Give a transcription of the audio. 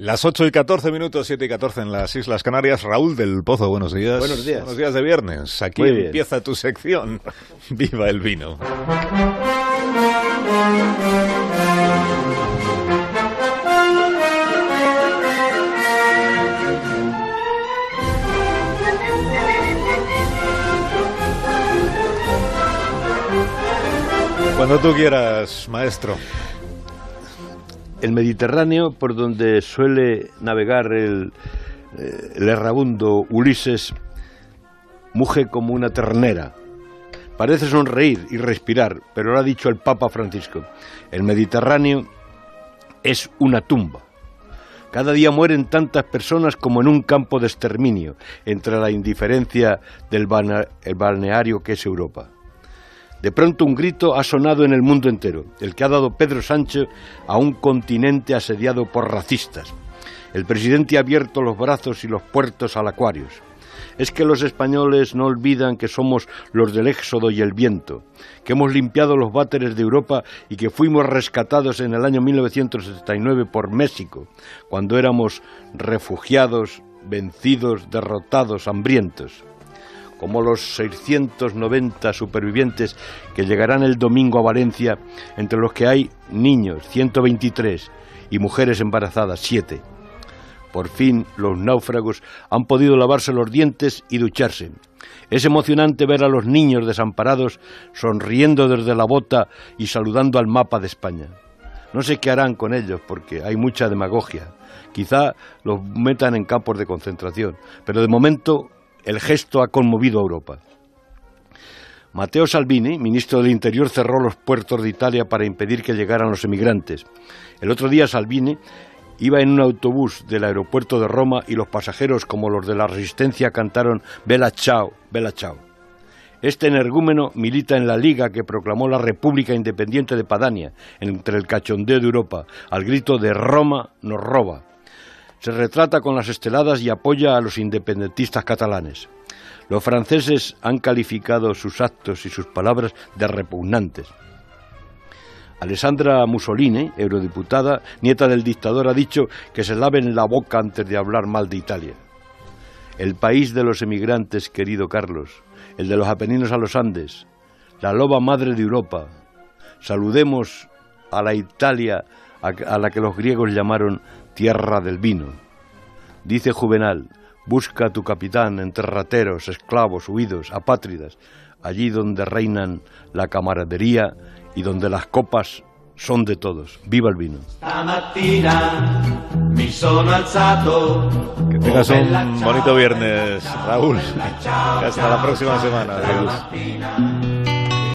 Las 8 y 14 minutos, 7 y 14 en las Islas Canarias. Raúl del Pozo, buenos días. Buenos días. Buenos días de viernes. Aquí empieza tu sección. Viva el vino. Cuando tú quieras, maestro. El Mediterráneo, por donde suele navegar el, eh, errabundo Ulises, muge como una ternera. Parece sonreír y respirar, pero lo ha dicho el Papa Francisco. El Mediterráneo es una tumba. Cada día mueren tantas personas como en un campo de exterminio, entre la indiferencia del balne- el balneario que es Europa. De pronto un grito ha sonado en el mundo entero, el que ha dado Pedro Sánchez a un continente asediado por racistas. El presidente ha abierto los brazos y los puertos al Acuarios. Es que los españoles no olvidan que somos los del éxodo y el viento, que hemos limpiado los váteres de Europa y que fuimos rescatados en el año 1979 por México, cuando éramos refugiados, vencidos, derrotados, hambrientos como los 690 supervivientes que llegarán el domingo a Valencia, entre los que hay niños, 123, y mujeres embarazadas, 7. Por fin los náufragos han podido lavarse los dientes y ducharse. Es emocionante ver a los niños desamparados sonriendo desde la bota y saludando al mapa de España. No sé qué harán con ellos porque hay mucha demagogia. Quizá los metan en campos de concentración, pero de momento el gesto ha conmovido a Europa. Matteo Salvini, ministro del Interior, cerró los puertos de Italia para impedir que llegaran los emigrantes. El otro día Salvini iba en un autobús del aeropuerto de Roma y los pasajeros, como los de la Resistencia, cantaron Bella Ciao, Bella Ciao. Este energúmeno milita en la liga que proclamó la República Independiente de Padania, entre el cachondeo de Europa, al grito de Roma nos roba. Se retrata con las esteladas y apoya a los independentistas catalanes. Los franceses han calificado sus actos y sus palabras de repugnantes. Alessandra Mussolini, eurodiputada, nieta del dictador, ha dicho que se laven la boca antes de hablar mal de Italia. El país de los emigrantes, querido Carlos, el de los Apeninos a los Andes, la loba madre de Europa. Saludemos a la Italia a la que los griegos llamaron tierra del vino. Dice Juvenal, busca a tu capitán entre rateros, esclavos, huidos, apátridas, allí donde reinan la camaradería y donde las copas son de todos. ¡Viva el vino! Que tengas un bonito viernes, Raúl. Hasta la próxima semana. Adiós.